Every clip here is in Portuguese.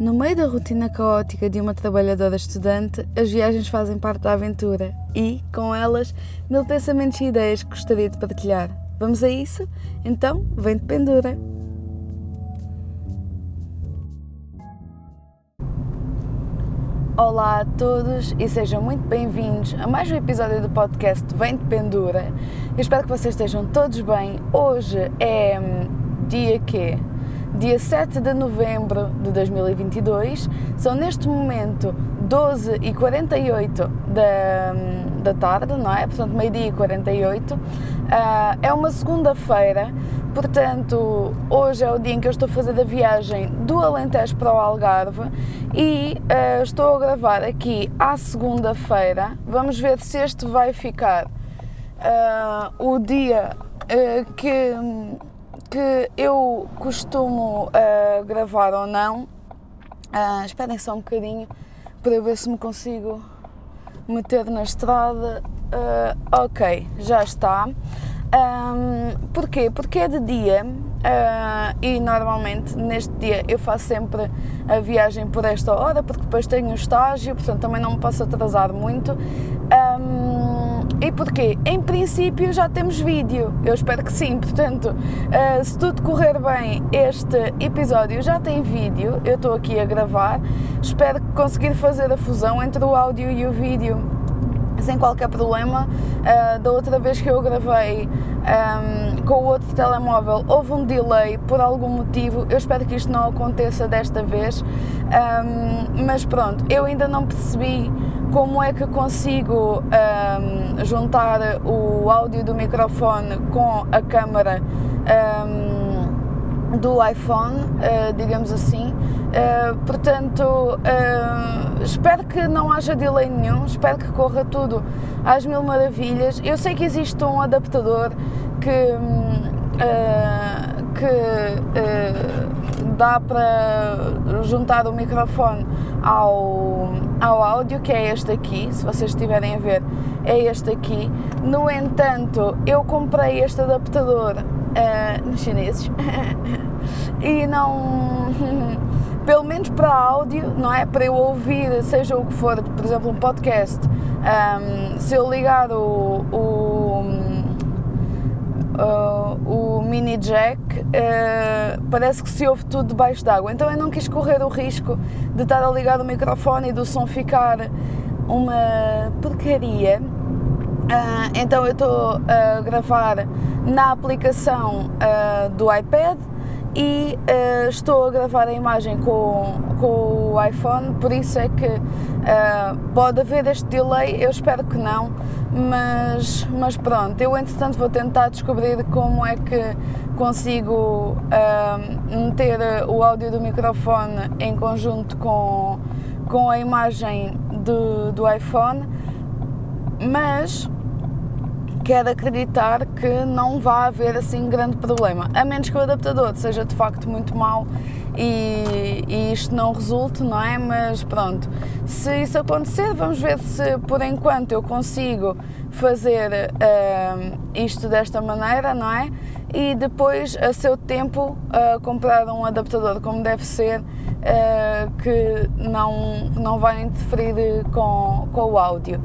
No meio da rotina caótica de uma trabalhadora estudante, as viagens fazem parte da aventura e, com elas, mil pensamentos e ideias que gostaria de partilhar. Vamos a isso? Então, vem de pendura! Olá a todos e sejam muito bem-vindos a mais um episódio do podcast Vem de Pendura. Eu espero que vocês estejam todos bem. Hoje é hum, dia que dia 7 de novembro de 2022. São neste momento 12 e 48 da, da tarde, não é? Portanto, meio-dia e 48. Uh, ah, é uma segunda-feira, portanto, hoje é o dia em que eu estou a fazer a viagem do Alentejo para o Algarve e uh, estou a gravar aqui à segunda-feira. Vamos ver se este vai ficar uh, o dia que que eu costumo uh, gravar ou não. Uh, esperem só um bocadinho para ver se me consigo meter na estrada. Uh, ok, já está. Um, porquê? Porque é de dia uh, e normalmente neste dia eu faço sempre a viagem por esta hora, porque depois tenho o estágio, portanto também não me posso atrasar muito. E porquê? Em princípio já temos vídeo, eu espero que sim, portanto, uh, se tudo correr bem, este episódio já tem vídeo, eu estou aqui a gravar, espero conseguir fazer a fusão entre o áudio e o vídeo sem qualquer problema. Uh, da outra vez que eu gravei um, com o outro telemóvel houve um delay por algum motivo. Eu espero que isto não aconteça desta vez, um, mas pronto, eu ainda não percebi como é que consigo um, juntar o áudio do microfone com a câmera do iPhone, uh, digamos assim. Uh, portanto, uh, espero que não haja delay nenhum, espero que corra tudo às mil maravilhas. Eu sei que existe um adaptador que, que dá para juntar o microfone ao, ao áudio, que é este aqui, se vocês estiverem a ver, é este aqui. No entanto, eu comprei este adaptador uh, nos chineses e não. pelo menos para áudio, não é? Para eu ouvir, seja o que for, por exemplo, um podcast, um, se eu ligar o, o uh, o mini jack, uh, parece que se ouve tudo debaixo d'água. Então eu não quis correr o risco de estar a ligar o microfone e do som ficar uma porcaria. Uh, então eu estou a gravar na aplicação do iPad e uh, estou a gravar a imagem com, com o iPhone, por isso é que uh, pode haver este delay, eu espero que não, mas, mas pronto, eu entretanto vou tentar descobrir como é que consigo uh, meter o áudio do microfone em conjunto com, com a imagem do, do iPhone, mas quero acreditar que não vai haver assim grande problema, a menos que o adaptador seja de facto muito mau e, e, isto não resulte, não é? Mas pronto, se isso acontecer, vamos ver se por enquanto eu consigo fazer uh, isto desta maneira, não é? E depois, a seu tempo, uh, comprar um adaptador como deve ser, uh, que não, não vai interferir com, com o áudio.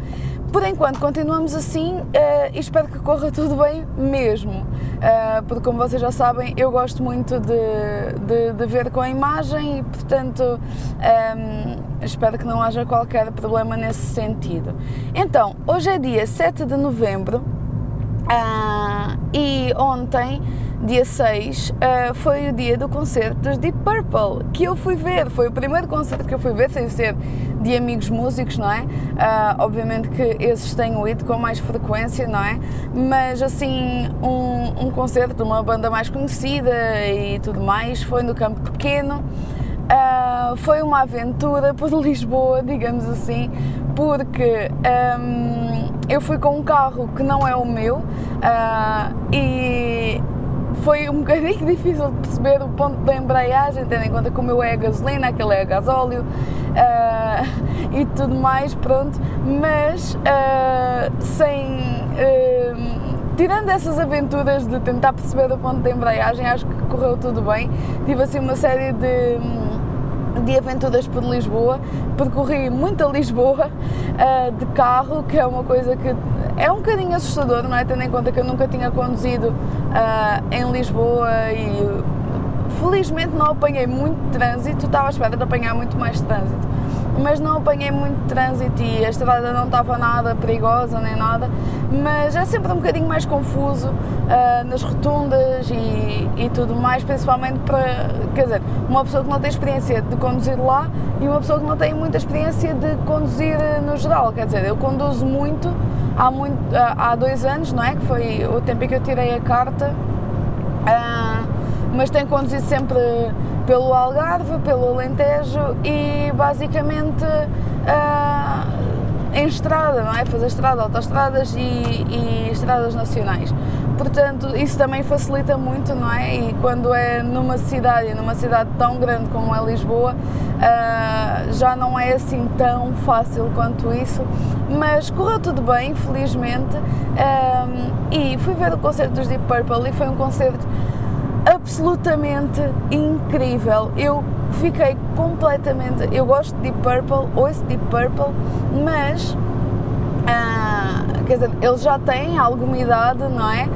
Por enquanto continuamos assim uh, e espero que corra tudo bem mesmo, uh, porque como vocês já sabem, eu gosto muito de, de, de ver com a imagem e portanto um, ehm, espero que não haja qualquer problema nesse sentido. Então, hoje é dia 7 de novembro uh, e ontem dia 6, uh, eh, foi o dia do concerto dos Deep Purple, que eu fui ver. Foi o primeiro concerto que eu fui ver, sem ser de amigos músicos, não é? Uh, obviamente que esses tenho ido com mais frequência, não é? Mas assim, um, um concerto de uma banda mais conhecida e tudo mais, foi no campo pequeno. Uh, foi uma aventura por Lisboa, digamos assim, porque um, eu fui com um carro que não é o meu uh, e foi um bocadinho difícil de perceber o ponto da embreagem, tendo em conta que o meu é a gasolina, aquele é a gasóleo uh, e tudo mais, pronto, mas uh, sem. Uh, tirando essas aventuras de tentar perceber o ponto da embreagem, acho que correu tudo bem. Tive assim uma série de de aventuras por Lisboa, percorri muita Lisboa uh, de carro, que é uma coisa que é um bocadinho assustador, não é? Tendo em conta que eu nunca tinha conduzido uh, em Lisboa e felizmente não apanhei muito trânsito, estava à espera de apanhar muito mais trânsito. Mas não apanhei muito trânsito e a estrada não estava nada perigosa nem nada, mas é sempre um bocadinho mais confuso uh, nas rotundas e, e, tudo mais, principalmente para, quer dizer, uma pessoa que não tem experiência de conduzir lá e uma pessoa que não tem muita experiência de conduzir no geral, quer dizer, eu conduzo muito há, muito, há dois anos, não é? Que foi o tempo em que eu tirei a carta, uh, mas tenho conduzido sempre pelo Algarve, pelo Alentejo e basicamente uh, em estrada, não é? Fazer estrada, autoestradas e, e estradas nacionais. Portanto, isso também facilita muito, não é? E quando é numa cidade, numa cidade tão grande como é Lisboa, uh, já não é assim tão fácil quanto isso. Mas correu tudo bem, felizmente. Um, e fui ver o concerto dos Deep Purple e foi um concerto absolutamente incrível. Eu fiquei completamente. Eu gosto de Deep Purple, ouço Deep Purple, mas. Ah, quer dizer, eles já têm alguma idade, não é?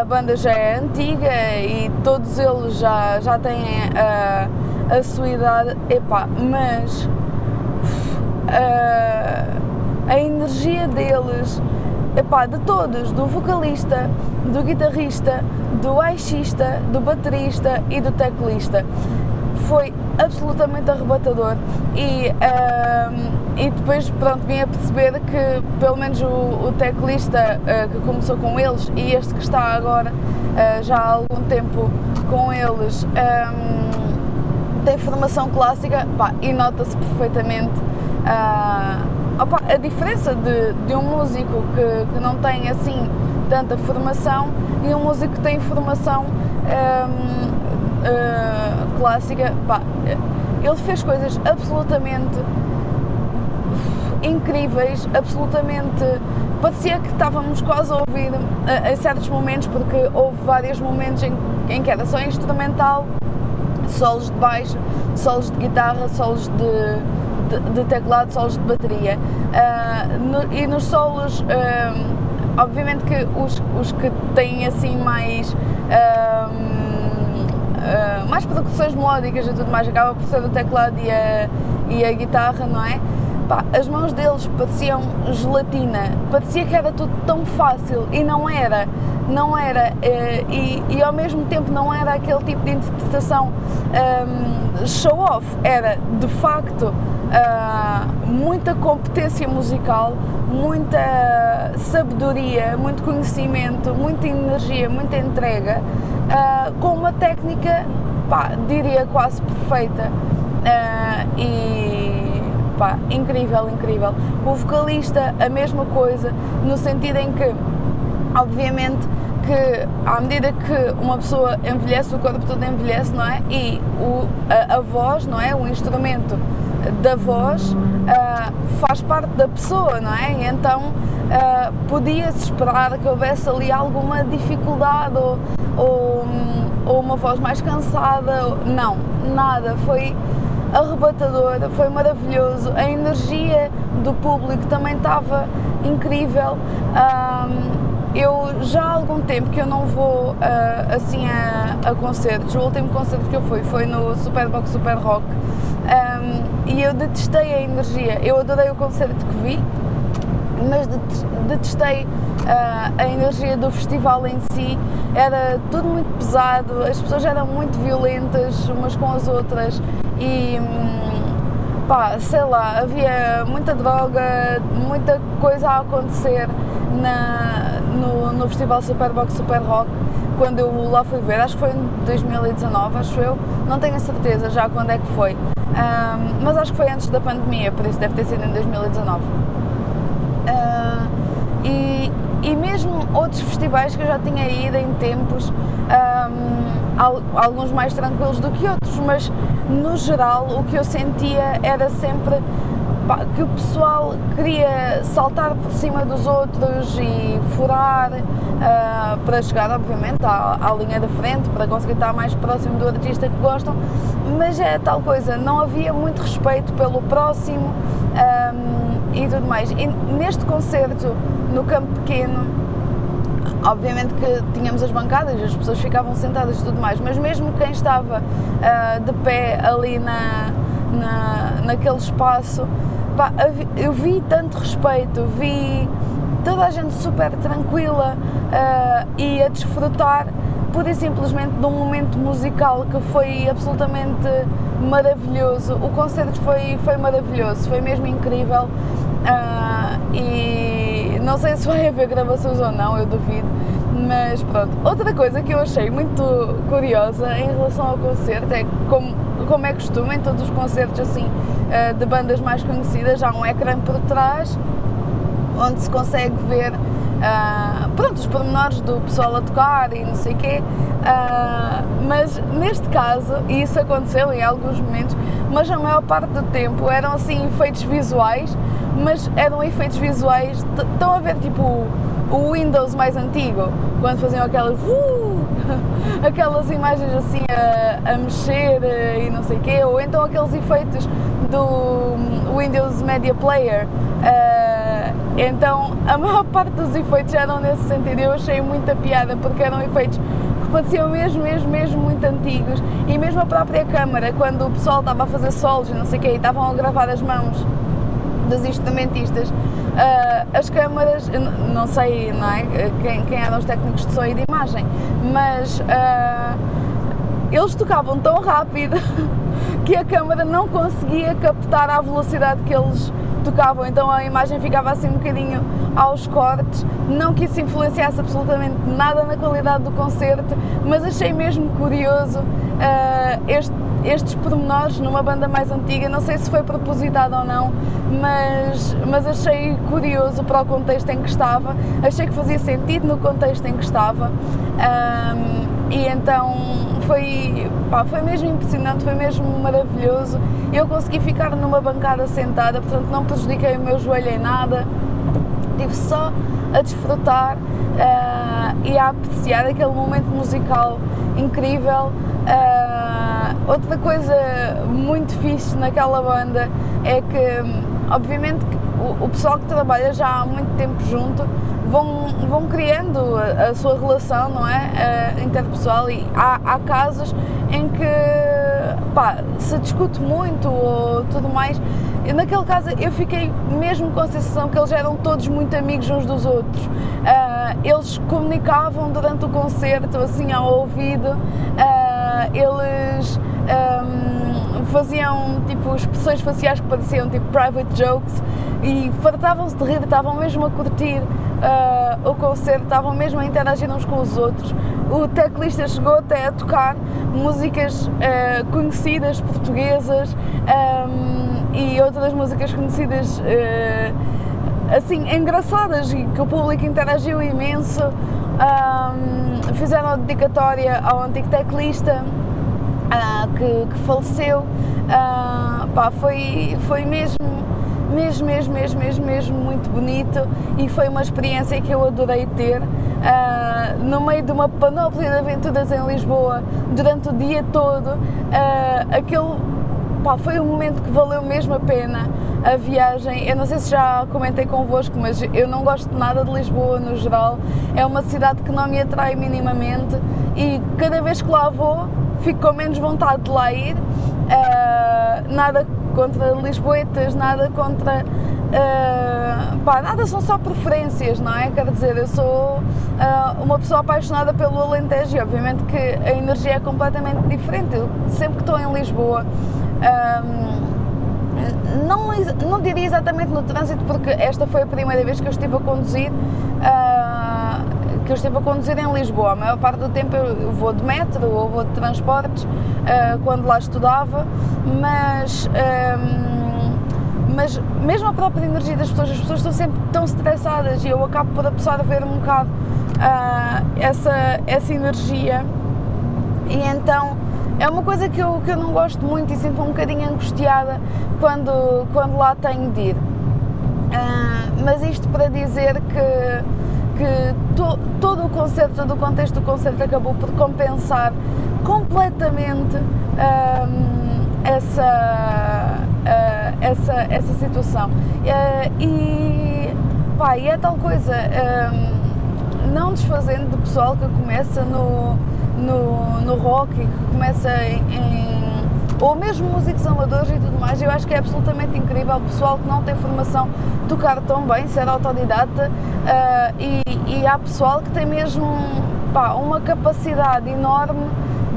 A banda já é antiga e todos eles já, já têm a, ah, a sua idade. Epá, mas. Ah, a energia deles epá, de todos, do vocalista, do guitarrista, do baixista, do baterista e do teclista. Foi absolutamente arrebatador e, um, e depois pronto, vim a perceber que pelo menos o, o teclista uh, que começou com eles e este que está agora uh, já há algum tempo com eles um, tem formação clássica pá, e nota-se perfeitamente uh, opa, a diferença de, de um músico que, que não tem assim tanta formação e um músico que tem formação hum, uh, clássica, pá, ele fez coisas absolutamente incríveis, absolutamente. Parecia que estávamos quase a ouvir a, a certos momentos, porque houve vários momentos em, em que era só instrumental, solos de baixo, solos de guitarra, solos de, de, de teclado, solos de bateria. Uh, no, e nos solos, uh, obviamente que os, os que têm assim mais. Uh, mais produções melódicas e tudo mais, acaba por ser o teclado e a, e a guitarra, não é? Pá, as mãos deles pareciam gelatina, parecia que era tudo tão fácil e não era, não era, e, e ao mesmo tempo não era aquele tipo de interpretação um, show-off, era de facto uh, muita competência musical, muita sabedoria, muito conhecimento, muita energia, muita entrega, uh, com uma técnica, pá, diria quase perfeita. Uh, e pá, incrível, incrível. O vocalista, a mesma coisa, no sentido em que, obviamente, que à medida que uma pessoa envelhece, o corpo todo envelhece, não é? E o, a, a voz, não é? O instrumento da voz uh, faz parte da pessoa, não é? E então uh, podia-se esperar que houvesse ali alguma dificuldade ou, ou, ou, uma voz mais cansada. Não, nada. Foi arrebatador, foi maravilhoso. A energia do público também estava incrível. Um, eu já há algum tempo que eu não vou uh, assim a, a, concertos. O último concerto que eu fui foi no Superbox Super Rock um, e eu detestei a energia. Eu adorei o concerto que vi, mas detestei uh, a energia do festival em si. Era tudo muito pesado, as pessoas eram muito violentas umas com as outras e. Um, pá, sei lá, havia muita droga, muita coisa a acontecer na, no, no Festival Superbox Super Rock quando eu lá fui ver, acho que foi em 2019, acho eu, não tenho a certeza já quando é que foi, um, mas acho que foi antes da pandemia, por isso deve ter sido em 2019. E, e mesmo outros festivais que eu já tinha ido em tempos, um, alguns mais tranquilos do que outros, mas no geral o que eu sentia era sempre que o pessoal queria saltar por cima dos outros e furar uh, para chegar, obviamente, à, à, linha da frente, para conseguir estar mais próximo do artista que gostam, mas é tal coisa, não havia muito respeito pelo próximo um, e tudo mais. E neste concerto, no campo pequeno, obviamente que tínhamos as bancadas, as pessoas ficavam sentadas e tudo mais, mas mesmo quem estava uh, de pé ali na, na, naquele espaço, pá, eu vi tanto respeito, vi toda a gente super tranquila uh, e a desfrutar pura e simplesmente de um momento musical que foi absolutamente maravilhoso. O concerto foi, foi maravilhoso, foi mesmo incrível uh, e não sei se vai haver gravações ou não, eu duvido. Mas pronto, outra coisa que eu achei muito curiosa em relação ao concerto é como, como é costume em todos os concertos assim uh, de bandas mais conhecidas, há um ecrã por trás onde se consegue ver uh, pronto, os pormenores do pessoal a tocar e não sei o quê. Uh, mas neste caso, e isso aconteceu em alguns momentos, mas a maior parte do tempo eram assim efeitos visuais, mas eram efeitos visuais. Estão a ver tipo o Windows mais antigo, quando faziam aquelas. Uh, aquelas imagens assim a, a mexer e não sei o quê, ou então aqueles efeitos do Windows Media Player. Uh, então a maior parte dos efeitos eram nesse sentido. Eu achei muita piada porque eram efeitos que pareciam mesmo, mesmo, mesmo muito antigos. E mesmo a própria câmara, quando o pessoal estava a fazer solos e não sei o quê, e estavam a gravar as mãos dos instrumentistas, uh, as câmaras, não sei não é? quem, quem eram os técnicos de som e de imagem, mas uh, eles tocavam tão rápido que a câmara não conseguia captar a velocidade que eles tocavam, então a imagem ficava assim um bocadinho aos cortes. Não que isso influenciasse absolutamente nada na qualidade do concerto, mas achei mesmo curioso uh, este, estes pormenores numa banda mais antiga. Não sei se foi propositado ou não, mas, mas achei curioso para o contexto em que estava, achei que fazia sentido no contexto em que estava. Um, e então foi, pá, foi mesmo impressionante, foi mesmo maravilhoso. Eu consegui ficar numa bancada sentada, portanto não prejudiquei o meu joelho em nada, estive só a desfrutar uh, e a apreciar aquele momento musical incrível. Uh, outra coisa muito fixe naquela banda é que, obviamente, o, pessoal que trabalha já há muito tempo junto vão, vão criando a, sua relação, não é? Uh, interpessoal e há, há casos em que pá, se discute muito ou tudo mais. E naquele caso eu fiquei mesmo com a sensação que eles eram todos muito amigos uns dos outros. Uh, eles comunicavam durante o concerto, assim ao ouvido, uh, eles. Um, faziam tipo expressões faciais que pareciam tipo private jokes e fartavam-se de rir, estavam mesmo a curtir uh, o concerto, estavam mesmo a interagir uns com os outros. O teclista chegou até a tocar músicas uh, conhecidas portuguesas um, e outras músicas conhecidas assim engraçadas e que o público interagiu imenso. Um, fizeram a dedicatória ao antigo teclista que, que, faleceu. pá, foi, foi mesmo mesmo, mesmo, mesmo, mesmo, mesmo muito bonito e foi uma experiência que eu adorei ter. Uh, no meio de uma panóplia de aventuras em Lisboa durante o dia todo, uh, aquele pá, foi um momento que valeu mesmo a pena a viagem. Eu não sei se já comentei convosco, mas eu não gosto nada de Lisboa no geral. É uma cidade que não me atrai minimamente e cada vez que lá vou fico com menos vontade de lá ir. Uh, nada contra Lisboetas, nada contra. Uh, pá, nada são só preferências, não é? Quer dizer, eu sou uh, uma pessoa apaixonada pelo Alentejo e obviamente que a energia é completamente diferente. Eu, sempre que estou em Lisboa. Um, não, não diria exatamente no trânsito, porque esta foi a primeira vez que eu estive a conduzir. Uh, que eu estive a conduzir em Lisboa. A maior parte do tempo eu vou de metro ou vou de transportes, uh, quando lá estudava, mas. Um, mas mesmo a própria energia das pessoas, as pessoas estão sempre tão estressadas e eu acabo por absorver um bocado uh, essa, essa energia e então é uma coisa que eu, que eu não gosto muito e sinto um bocadinho angustiada quando, quando lá tenho de ir. Uh, mas isto para dizer que, que to, todo o concerto, todo o contexto do concerto acabou por compensar completamente uh, essa, uh, essa, essa situação. e, pá, e é tal coisa, não desfazendo do pessoal que começa no, no, no rock e que começa em, em ou mesmo músicos amadores e tudo mais, eu acho que é absolutamente incrível o pessoal que não tem formação tocar tão bem, ser autodidata uh, e, e há pessoal que tem mesmo pá, uma capacidade enorme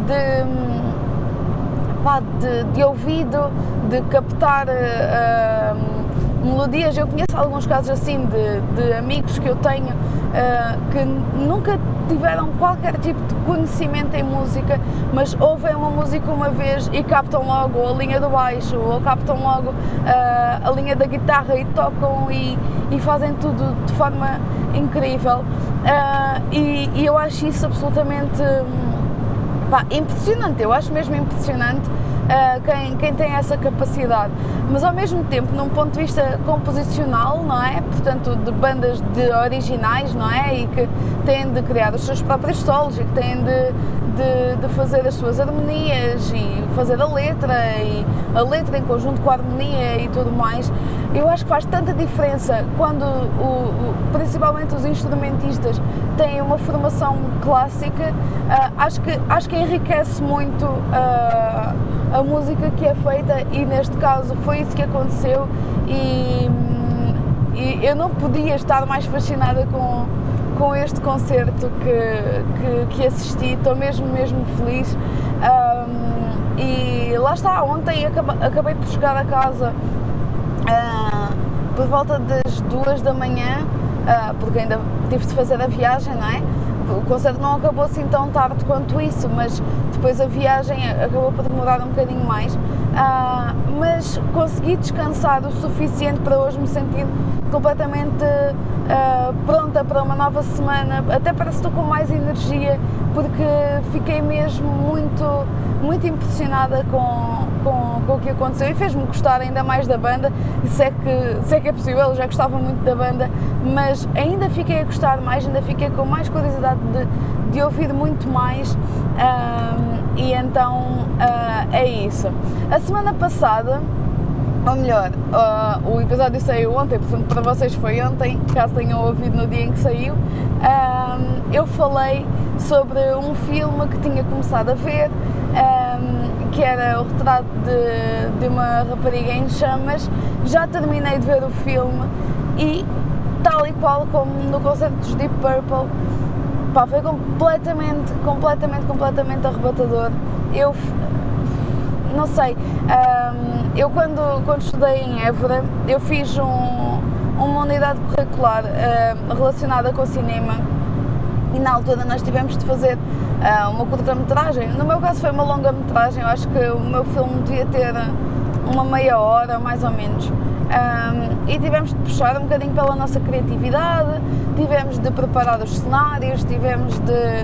de, pá, de, de ouvido, de captar uh, melodias. Eu conheço alguns casos assim de, de amigos que eu tenho uh, que nunca tiveram qualquer tipo de conhecimento em música, mas ouvem uma música uma vez e captam logo a linha do baixo ou captam logo uh, a linha da guitarra e tocam e, e fazem tudo de forma incrível. Uh, e, e, eu acho isso absolutamente pá, impressionante, eu acho mesmo impressionante uh, quem, quem tem essa capacidade. Mas ao mesmo tempo, num ponto de vista composicional, não é? Portanto, de bandas de originais, não é? E que têm de criar os seus próprios solos e que têm de, de, de, fazer as suas harmonias e fazer a letra e a letra em conjunto com a harmonia e tudo mais. Eu acho que faz tanta diferença quando, o, principalmente os instrumentistas, têm uma formação clássica. Uh, acho, que, acho que enriquece muito. Uh, a música que é feita e neste caso foi isso que aconteceu e, e eu não podia estar mais fascinada com, com este concerto que, que, que assisti, estou mesmo, mesmo feliz. Um, e lá está, ontem acabei, acabei por chegar a casa uh, por volta das duas da manhã, uh, porque ainda tive de fazer a viagem, não é? o concerto não acabou assim tão tarde quanto isso, mas depois a viagem acabou por demorar um bocadinho mais. Uh, mas consegui descansar o suficiente para hoje me sentir completamente uh, pronta para uma nova semana. Até parece que estou com mais energia, porque fiquei mesmo muito, muito impressionada com, com, o que aconteceu e fez-me gostar ainda mais da banda. Se é, que, se é que é possível, eu já gostava muito da banda, mas ainda fiquei a gostar mais, ainda fiquei com mais curiosidade de, de ouvir muito mais. Um, e então uh, é isso. A semana passada, ou melhor, uh, o episódio saiu ontem, portanto para vocês foi ontem, caso tenham ouvido no dia em que saiu, eu falei sobre um filme que tinha começado a ver, que era o retrato de, de uma rapariga em chamas. Já terminei de ver o filme e, tal e qual como no concerto dos Deep Purple, pá, foi completamente, completamente, completamente arrebatador. Eu não sei, um, eu quando, quando estudei em Évora, eu fiz um, uma unidade curricular relacionada com o cinema e na altura nós tivemos de fazer uma curta-metragem. No meu caso foi uma longa-metragem, eu acho que o meu filme devia ter uma meia hora, mais ou menos. Um, e tivemos de puxar um bocadinho pela nossa criatividade, tivemos de preparar os cenários, tivemos de,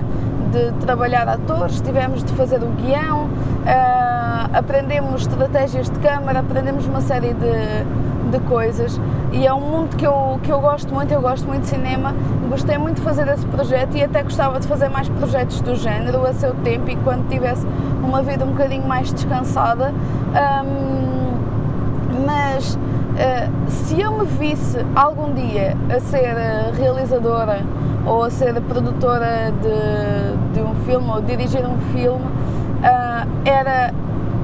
de trabalhar atores, tivemos de fazer o guião, uh, aprendemos estratégias de câmara, aprendemos uma série de, de coisas e é um mundo que eu, que eu gosto muito, eu gosto muito de cinema, gostei muito de fazer esse projeto e até gostava de fazer mais projetos do género a seu tempo e quando tivesse uma vida um bocadinho mais descansada. Um, mas uh, se eu me visse algum dia a ser realizadora ou a ser produtora de, de um filme ou dirigir um filme, uh, era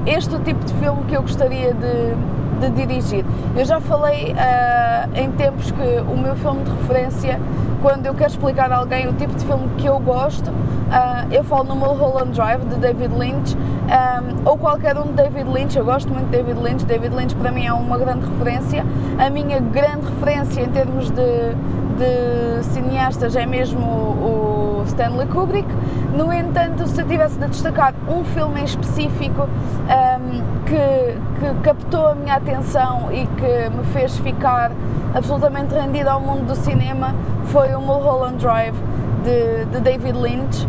este o tipo de filme que eu gostaria de, de dirigir. Eu já falei uh, em tempos que o meu filme de referência, quando eu quero explicar a alguém o tipo de filme que eu gosto, uh, eu falo no Mulholland Drive de David Lynch um, ou qualquer um de David Lynch. Eu gosto muito de David Lynch. David Lynch para mim é uma grande referência. A minha grande referência em termos de, de cineastas é mesmo o, o Stanley Kubrick. No entanto, se eu tivesse de destacar um filme em específico um, que, que captou a minha atenção e que me fez ficar absolutamente rendida ao mundo do cinema, foi o Mulholland Drive de, de David Lynch.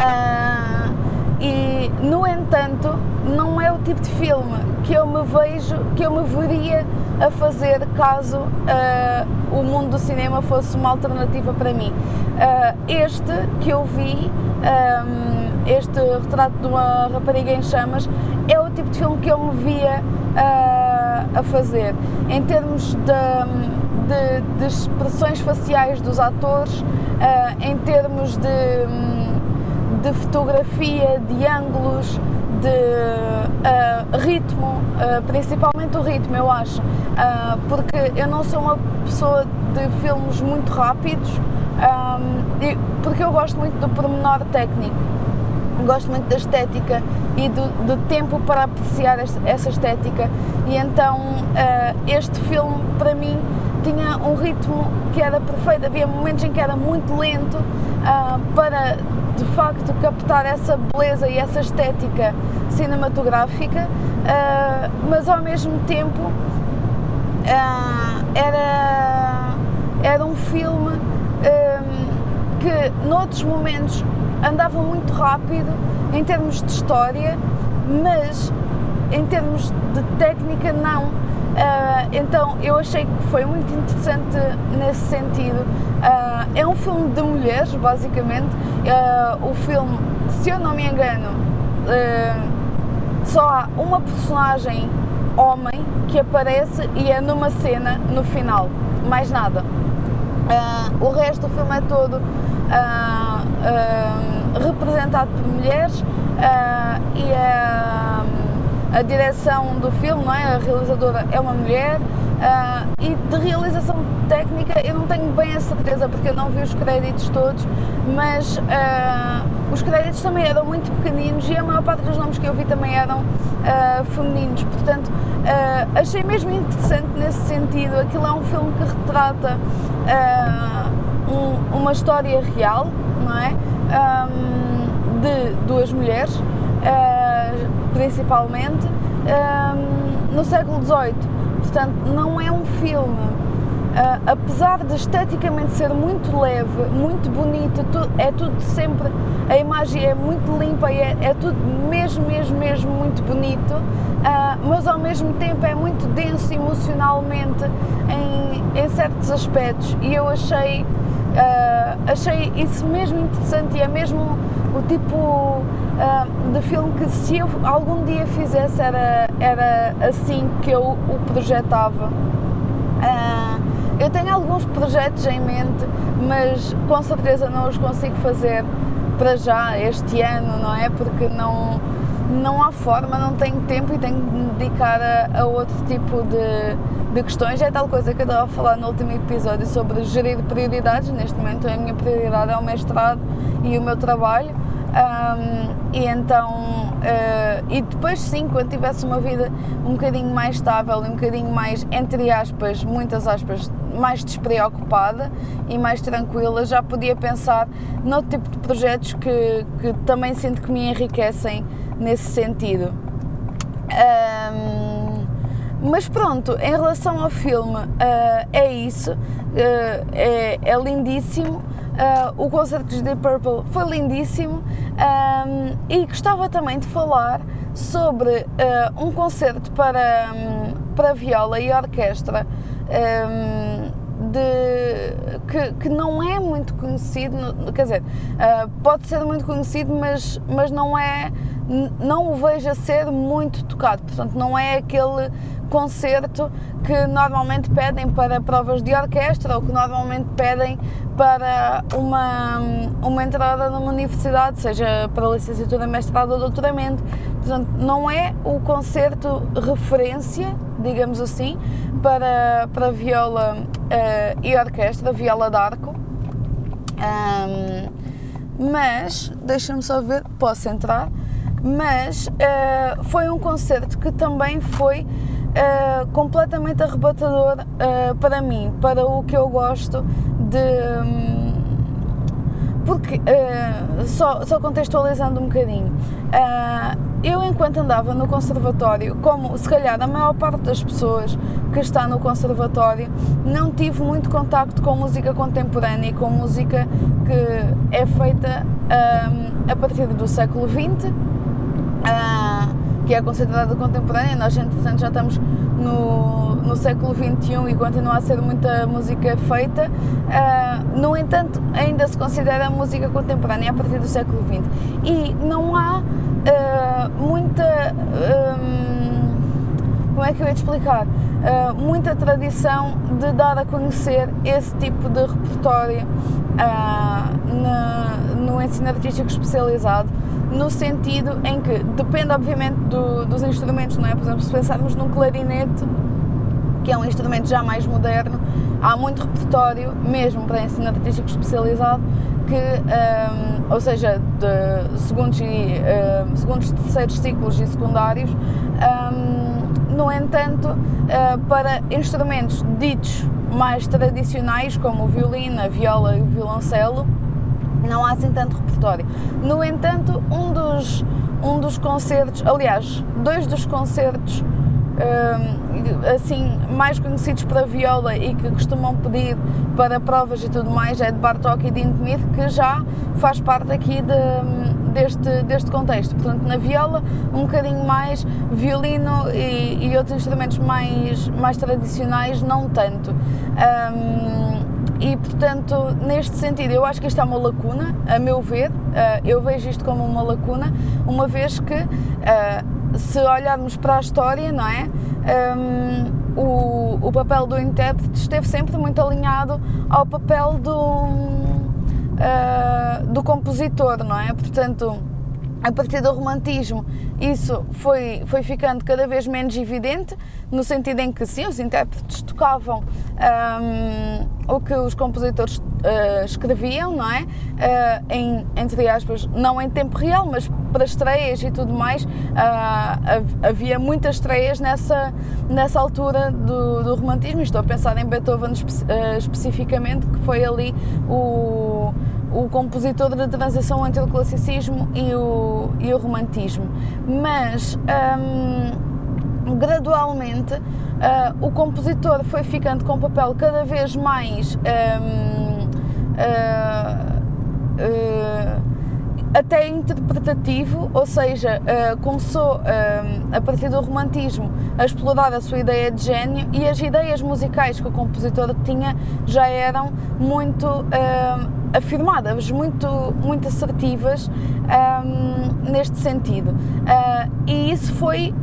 Uh, e no entanto, não é o tipo de filme que eu me vejo, que eu me veria a fazer caso uh, o mundo do cinema fosse uma alternativa para mim. Uh, este que eu vi, um, este retrato de uma rapariga em chamas, é o tipo de filme que eu me via uh, a fazer. Em termos de, de, de expressões faciais dos atores, em termos de, de fotografia, de ângulos, de uh, ritmo, uh, principalmente o ritmo, eu acho, uh, porque eu não sou uma pessoa de filmes muito rápidos, um, porque eu gosto muito do pormenor técnico, gosto muito da estética e do, do tempo para apreciar essa estética, e então este filme para mim tinha um ritmo que era perfeito, havia momentos em que era muito lento para de facto captar essa beleza e essa estética cinematográfica, uh, mas ao mesmo tempo uh, era, era um filme um, que noutros momentos andava muito rápido em termos de história, mas em termos de técnica não. Uh, então eu achei que foi muito interessante nesse sentido. Uh, é um filme de mulheres, basicamente. Uh, o filme, se eu não me engano, só há uma personagem homem que aparece e é numa cena no final, mais nada. o resto do filme é todo representado por mulheres e é a direção do filme, não é? A realizadora é uma mulher uh, e de realização técnica eu não tenho bem a certeza porque eu não vi os créditos todos, mas uh, os créditos também eram muito pequeninos e a maior parte dos nomes que eu vi também eram uh, femininos, portanto achei mesmo interessante nesse sentido. Aquilo é um filme que retrata um, uma história real, não é? Um, de duas mulheres principalmente, um, no século XVIII. Portanto, não é um filme, uh, apesar de esteticamente ser muito leve, muito bonito, é tudo sempre, a imagem é muito limpa e é, é tudo mesmo, mesmo, mesmo muito bonito, uh, mas ao mesmo tempo é muito denso emocionalmente em, em certos aspectos e eu achei, uh, achei isso mesmo interessante e é mesmo o tipo de filme que se eu algum dia fizesse era, era assim que eu o projetava. Eu tenho alguns projetos em mente, mas com certeza não os consigo fazer para já este ano, não é? Porque não, não há forma, não tenho tempo e tenho de me dedicar a, a outro tipo de, de questões. É tal coisa que eu estava a falar no último episódio sobre gerir prioridades. Neste momento a minha prioridade é o mestrado e o meu trabalho. Um, e então, uh, e depois sim, quando tivesse uma vida um bocadinho mais estável e um bocadinho mais, entre aspas, muitas aspas, mais despreocupada e mais tranquila, já podia pensar noutro tipo de projetos que, que também sinto que me enriquecem nesse sentido. Um, mas pronto, em relação ao filme, uh, é isso, uh, é, é lindíssimo. Uh, o concerto de Deep Purple foi lindíssimo um, e gostava também de falar sobre uh, um concerto para, um, para viola e orquestra um, de, que, que não é muito conhecido, quer dizer, uh, pode ser muito conhecido, mas, mas não é, não o vejo a ser muito tocado, portanto não é aquele concerto que normalmente pedem para provas de orquestra ou que normalmente pedem para uma, uma entrada numa universidade, seja para licenciatura, mestrado ou doutoramento. Portanto, não é o concerto referência, digamos assim, para, para viola uh, e orquestra, viola d'arco. Um, mas, deixa-me só ver, posso entrar, mas uh, foi um concerto que também foi uh, completamente arrebatador uh, para mim, para o que eu gosto de. Um, porque, uh, só, só contextualizando um bocadinho, eu enquanto andava no conservatório, como se calhar a maior parte das pessoas que está no conservatório, não tive muito contacto com música contemporânea e com música que é feita um, a partir do século XX que é considerada contemporânea. Nós, entretanto, já estamos no, no século XXI e continua a ser muita música feita. Uh, no entanto, ainda se considera música contemporânea a partir do século XX. E não há uh, muita. Um, como é que eu ia te explicar? Uh, muita tradição de dar a conhecer esse tipo de repertório no ensino artístico especializado no sentido em que depende obviamente do, dos instrumentos, não é? Por exemplo, se pensarmos num clarinete, que é um instrumento já mais moderno, há muito repertório, mesmo para ensino artístico especializado, que, um, ou seja, de segundos, e, um, segundos, terceiros ciclos e secundários, um, no entanto, uh, para instrumentos ditos mais tradicionais, como o violino, a viola e o violoncelo, não há assim tanto repertório. No entanto, um dos, um dos concertos, aliás, dois dos concertos um, assim mais conhecidos para viola e que costumam pedir para provas e tudo mais é de Bartók e de Indemith, que já faz parte aqui de, deste, deste contexto. Portanto, na viola, um bocadinho mais, violino e, e outros instrumentos mais, mais tradicionais, não tanto. Um, e portanto, neste sentido, eu acho que isto é uma lacuna, a meu ver, uh, eu vejo isto como uma lacuna, uma vez que, uh, se olharmos para a história, não é? Um, o, o papel do intérprete esteve sempre muito alinhado ao papel do, uh, do compositor, não é? Portanto, a partir do romantismo, isso foi, foi ficando cada vez menos evidente, no sentido em que, sim, os intérpretes tocavam um, o que os compositores uh, escreviam, não é? Uh, em, entre aspas, não em tempo real, mas para estreias e tudo mais, uh, havia muitas estreias nessa, nessa altura do, do romantismo. Estou a pensar em Beethoven espe especificamente, que foi ali o o compositor da transição entre o classicismo e o, e o romantismo. Mas um, gradualmente uh, o compositor foi ficando com um papel cada vez mais um, uh, uh, até interpretativo, ou seja, começou a partir do romantismo a explorar a sua ideia de gênio e as ideias musicais que o compositor tinha já eram muito afirmadas, muito, muito assertivas um, neste sentido. e isso foi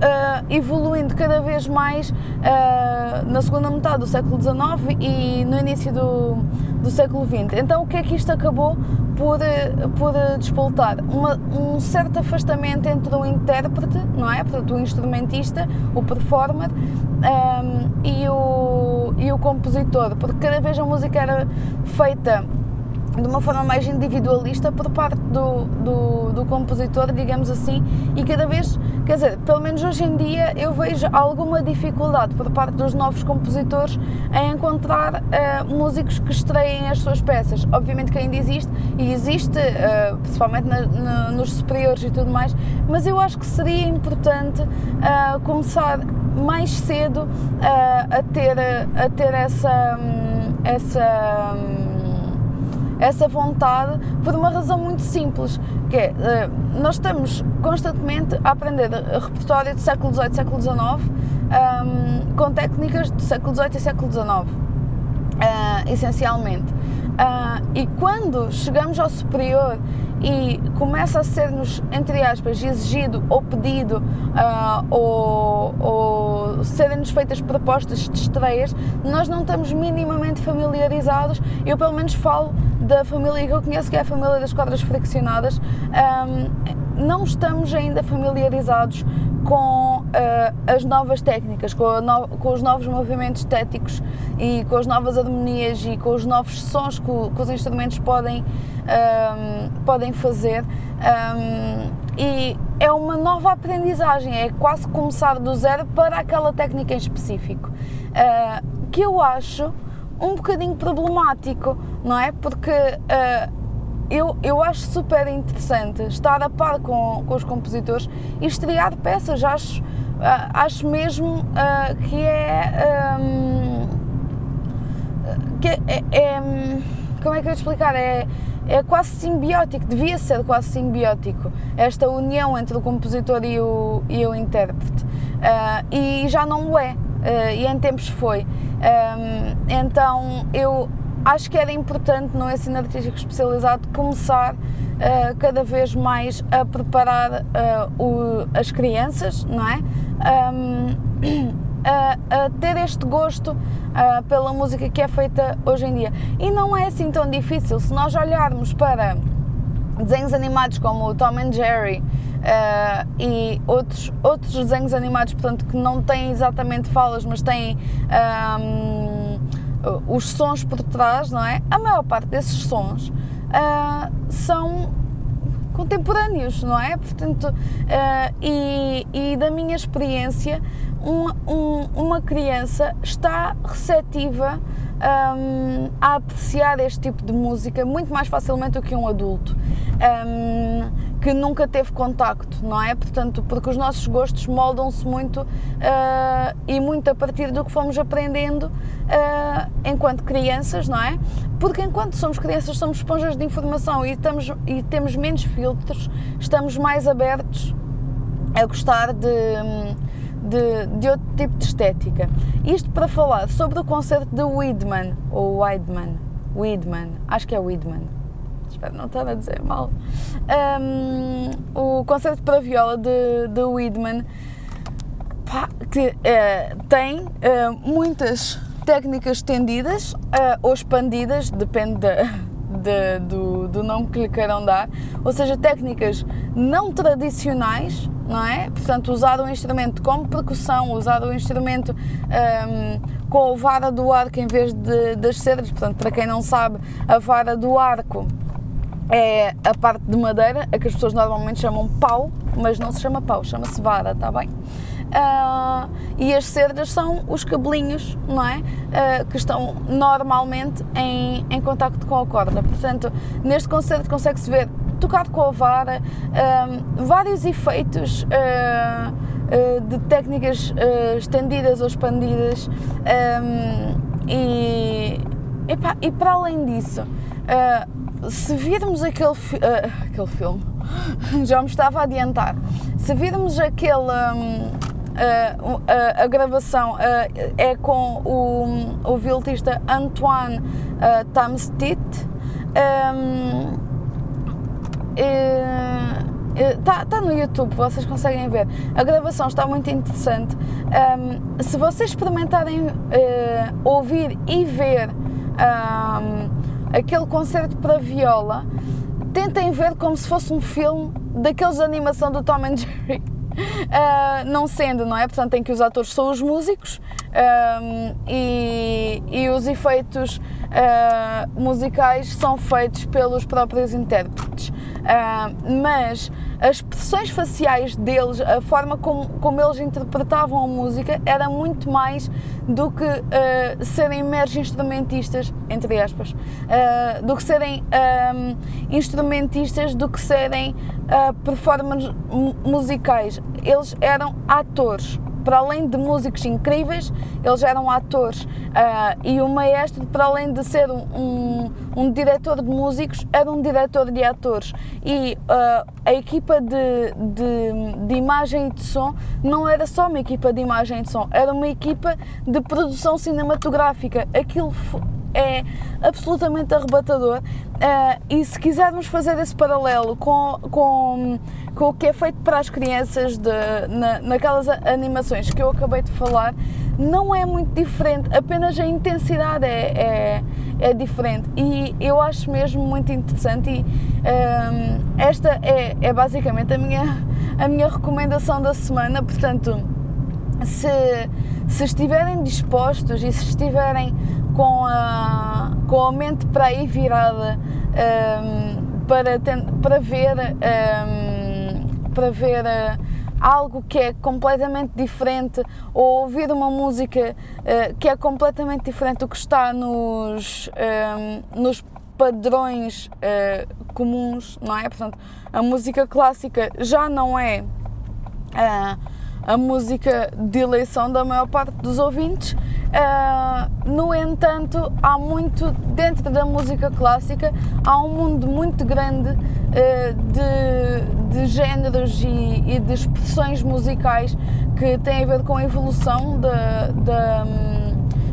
uh, evoluindo cada vez mais uh, na segunda metade do século XIX e no início do, do século XX. Então, o que é que isto acabou por, por despoltar? Uma, um certo afastamento entre o intérprete, não é? Portanto, o instrumentista, o performer um, e, o, e o compositor, porque cada vez a música era feita de uma forma mais individualista por parte do, do, do, compositor, digamos assim, e cada vez, quer dizer, pelo menos hoje em dia eu vejo alguma dificuldade por parte dos novos compositores em encontrar uh, músicos que estreiem as suas peças. Obviamente que ainda existe, e existe, uh, principalmente na, na, nos superiores e tudo mais, mas eu acho que seria importante uh, começar mais cedo a, ter, a ter essa. Um, essa um, essa vontade por uma razão muito simples, que é, eh, nós estamos constantemente a aprender repertório do século XVIII século XIX um, com técnicas do século XVIII e século XIX, uh, essencialmente. Uh, e quando chegamos ao superior e começa a ser-nos, entre aspas, exigido ou pedido uh, ou, ou serem-nos feitas propostas de estreias, nós não estamos minimamente familiarizados. Eu, pelo menos, falo da família que eu conheço, que é a família das quadras friccionadas. Um, não estamos ainda familiarizados com uh, as novas técnicas, com, no, com, os novos movimentos estéticos e com as novas harmonias e com os novos sons que, que os instrumentos podem um, podem fazer. Um, e é uma nova aprendizagem, é quase começar do zero para aquela técnica em específico, uh, que eu acho um bocadinho problemático, não é? Porque uh, eu, eu acho super interessante estar a par com, com os compositores e estrear peças, acho, acho mesmo que é. Que é, é, é, Como é que eu ia explicar? É é quase simbiótico, devia ser quase simbiótico, esta união entre o compositor e o, e o intérprete. Uh, e já não o é, uh, e em tempos foi. Então eu acho que era importante no ensino artístico especializado começar uh, cada vez mais a preparar o, as crianças, não é? A, a ter este gosto uh, pela música que é feita hoje em dia. E não é assim tão difícil. Se nós olharmos para desenhos animados como o Tom and Jerry uh, e outros, outros desenhos animados, portanto, que não têm exatamente falas, mas têm um, os sons por trás, não é? A maior parte desses sons uh, são contemporâneos, não é? Portanto, uh, e, e, da minha experiência, um, um, uma criança está receptiva um, a apreciar este tipo de música muito mais facilmente do que um adulto um, que nunca teve contacto, não é? Portanto, porque os nossos gostos moldam-se muito uh, e muito a partir do que fomos aprendendo uh, enquanto crianças, não é? Porque enquanto somos crianças somos esponjas de informação e, estamos, e temos menos filtros, estamos mais abertos a gostar de de, de outro tipo de estética. Isto para falar sobre o concerto de Weidman, ou Weidman, Weidman, acho que é Weidman, espero não estar a dizer mal. Um, o concerto para viola de, de Weidman, pá, que uh, tem uh, muitas técnicas estendidas uh, ou expandidas, depende de, do, do nome que lhe queiram dar, ou seja, técnicas não tradicionais não é? Portanto, usar o instrumento como percussão, usar o instrumento um, com a vara do arco em vez de, das cedras. Portanto, para quem não sabe, a vara do arco é a parte de madeira, a que as pessoas normalmente chamam pau, mas não se chama pau, chama-se vara, está bem? Uh, e as cedras são os cabelinhos, não é? Uh, que estão normalmente em, em contacto com a corda. Portanto, neste concerto consegue-se ver tocado com a vara, um, vários efeitos uh, uh, de técnicas uh, estendidas ou expandidas e, epá, e para além disso, se virmos aquele, fi aquele filme, já me estava a adiantar, se virmos aquele. Um, Uh, a, a, gravação uh, é com o, o violista Antoine uh, Tamstit. Um, Está tá no YouTube, vocês conseguem ver. A gravação está muito interessante. Um, se vocês experimentarem uh, ouvir e ver um, aquele concerto para viola, tentem ver como se fosse um filme daqueles de animação do Tom and Jerry. Uh, não sendo, não é? Portanto, tem que os atores são os músicos um, e, e, os efeitos uh, musicais são feitos pelos próprios intérpretes. Uh, mas as expressões faciais deles, a forma como, como eles interpretavam a música, era muito mais do que uh, serem meros instrumentistas, entre aspas, uh, do que serem um, instrumentistas, do que serem uh, performers musicais. Eles eram atores para além de músicos incríveis, eles eram atores. Uh, e o maestro, para além de ser um, um, um, diretor de músicos, era um diretor de atores. E uh, a equipa de, de, de, imagem e de som não era só uma equipa de imagem e de som, era uma equipa de produção cinematográfica. Aquilo é absolutamente arrebatador. Uh, e se quisermos fazer esse paralelo com, com, com o que é feito para as crianças de, na, naquelas animações que eu acabei de falar, não é muito diferente, apenas a intensidade é, é, é diferente. E eu acho mesmo muito interessante. E um, esta é, é basicamente a minha, a minha recomendação da semana. Portanto, se, se estiverem dispostos e se estiverem com a, com a mente para aí virada um, para, para ver, um, para ver uh, algo que é completamente diferente ou ouvir uma música uh, que é completamente diferente do que está nos, um, nos padrões uh, comuns, não é? Portanto, a música clássica já não é a música de eleição da maior parte dos ouvintes Uh, no entanto, há muito dentro da música clássica, há um mundo muito grande uh, de, de géneros e, e, de expressões musicais que têm a ver com a evolução da, da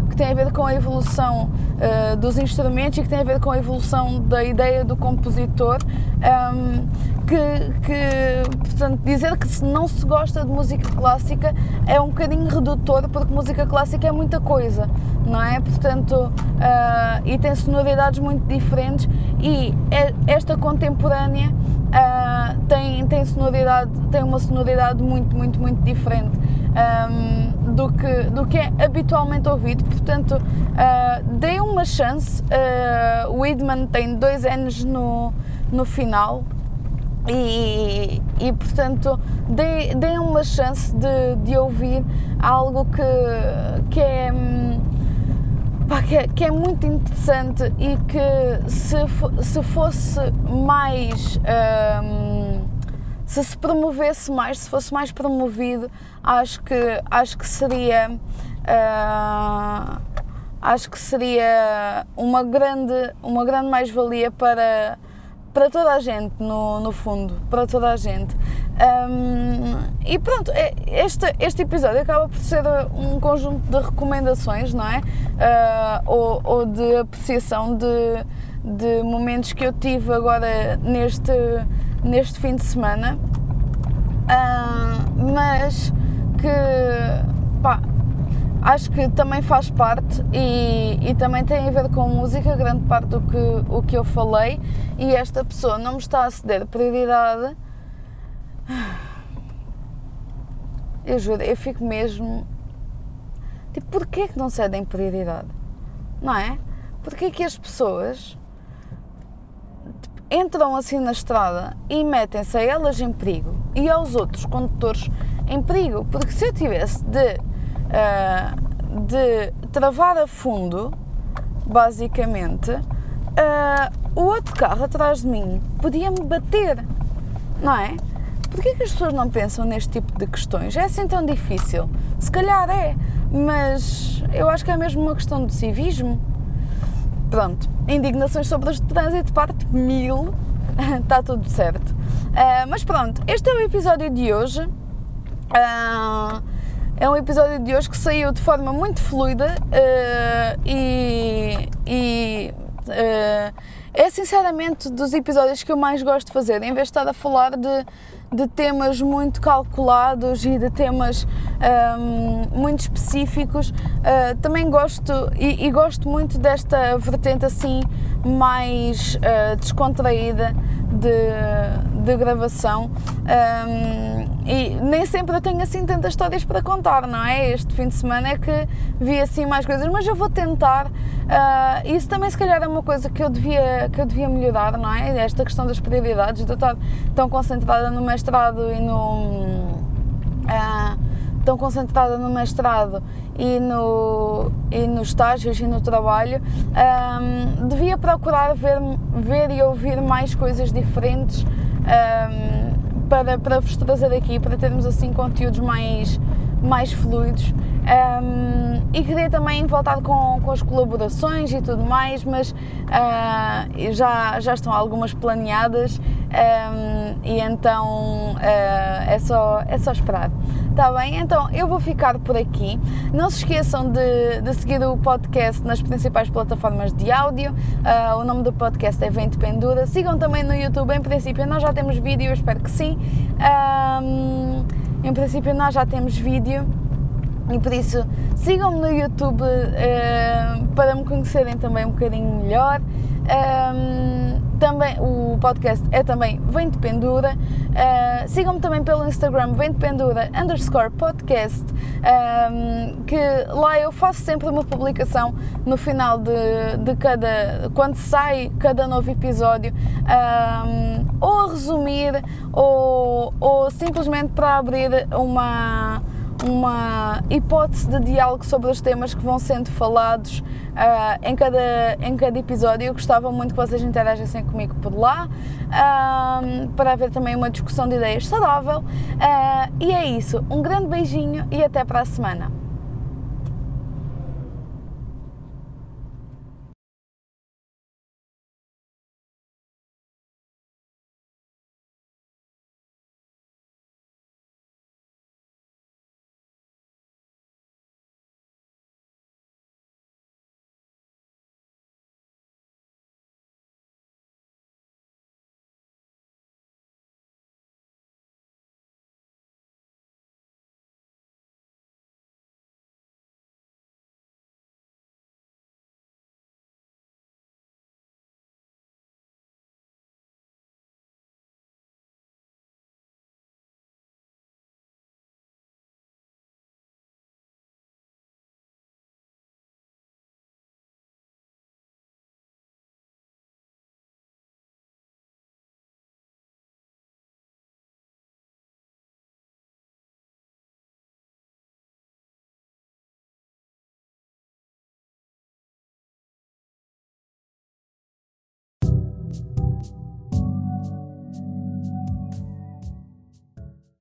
que tem a ver com a evolução uh, dos instrumentos e que tem a ver com a evolução da ideia do compositor. Um, que, que, portanto, dizer que não se gosta de música clássica é um bocadinho redutor, porque música clássica é muita coisa, não é? Portanto, uh, e tem sonoridades muito diferentes e é, esta contemporânea uh, tem, tem, sonoridade, tem uma sonoridade muito, muito, muito diferente um, do, que, do que é habitualmente ouvido. Portanto, uh, uma chance. Uh, o Idman tem dois anos no, no final. E, e, portanto dei uma chance de, de ouvir algo que, que é pá, que, é, que, é, muito interessante e que se, se fosse mais um, se se promovesse mais, se fosse mais promovido, acho que, acho que seria uh, acho que seria uma grande, uma grande mais-valia para, para toda a gente, no, no fundo, para toda a gente. Um, e pronto, é, este, este episódio acaba por ser um conjunto de recomendações, não é? Uh, ou, ou, de apreciação de, de momentos que eu tive agora neste neste fim de semana, uh, mas que pá, acho que também faz parte e, e, também tem a ver com música, grande parte do que, o que eu falei, e esta pessoa não me está a ceder prioridade. Eu juro, eu fico mesmo. Tipo, porquê que não cedem prioridade? Não é? Porquê que as pessoas entram assim na estrada e metem-se a elas em perigo e aos outros condutores em perigo. Porque se eu tivesse de, uh, de travar a fundo, basicamente, uh, o outro carro atrás de mim podia-me bater, não é? Porquê que as pessoas não pensam neste tipo de questões? É assim tão difícil? Se calhar é, mas eu acho que é mesmo uma questão de civismo. Pronto, indignações sobre o trânsito, parte mil, está tudo certo. Uh, mas pronto, este é o episódio de hoje. Uh, é um episódio de hoje que saiu de forma muito fluida uh, e, e é sinceramente dos episódios que eu mais gosto de fazer, em vez de estar a falar de de temas muito calculados e de temas um, muito específicos. Uh, também gosto e, e, gosto muito desta vertente assim mais uh, descontraída de, de gravação. Um, e nem sempre eu tenho assim tantas histórias para contar, não é? Este fim de semana é que vi assim mais coisas, mas eu vou tentar. Uh, isso também se calhar é uma coisa que eu devia, que eu devia melhorar, não é? Esta questão das prioridades, de eu estar tão concentrada no mestrado e no. Uh, tão concentrada no mestrado e, no, e nos estágios e no trabalho, um, devia procurar ver, ver e ouvir mais coisas diferentes um, para, para vos trazer aqui, para termos assim conteúdos mais, mais fluidos. Um, e queria também voltar com, com as colaborações e tudo mais, mas uh, já, já estão algumas planeadas um, e então uh, é, só, é só esperar. Está bem? Então eu vou ficar por aqui. Não se esqueçam de, de seguir o podcast nas principais plataformas de áudio. Uh, o nome do podcast é Vento Pendura. Sigam também no YouTube. Em princípio, nós já temos vídeo, espero que sim. Um, em princípio, nós já temos vídeo. E por isso sigam-me no YouTube uh, para me conhecerem também um bocadinho melhor. Também o podcast é também Vem de Pendura. Uh, Sigam-me também pelo Instagram Vem de Pendura underscore podcast, um, que lá eu faço sempre uma publicação no final de, de cada. quando sai cada novo episódio, um, ou a resumir, ou, ou simplesmente para abrir uma uma hipótese de diálogo sobre os temas que vão sendo falados uh, em, cada, em cada episódio. Eu gostava muito que vocês interagissem comigo por lá, uh, para haver também uma discussão de ideias saudável. Uh, e é isso. Um grande beijinho e até para a semana.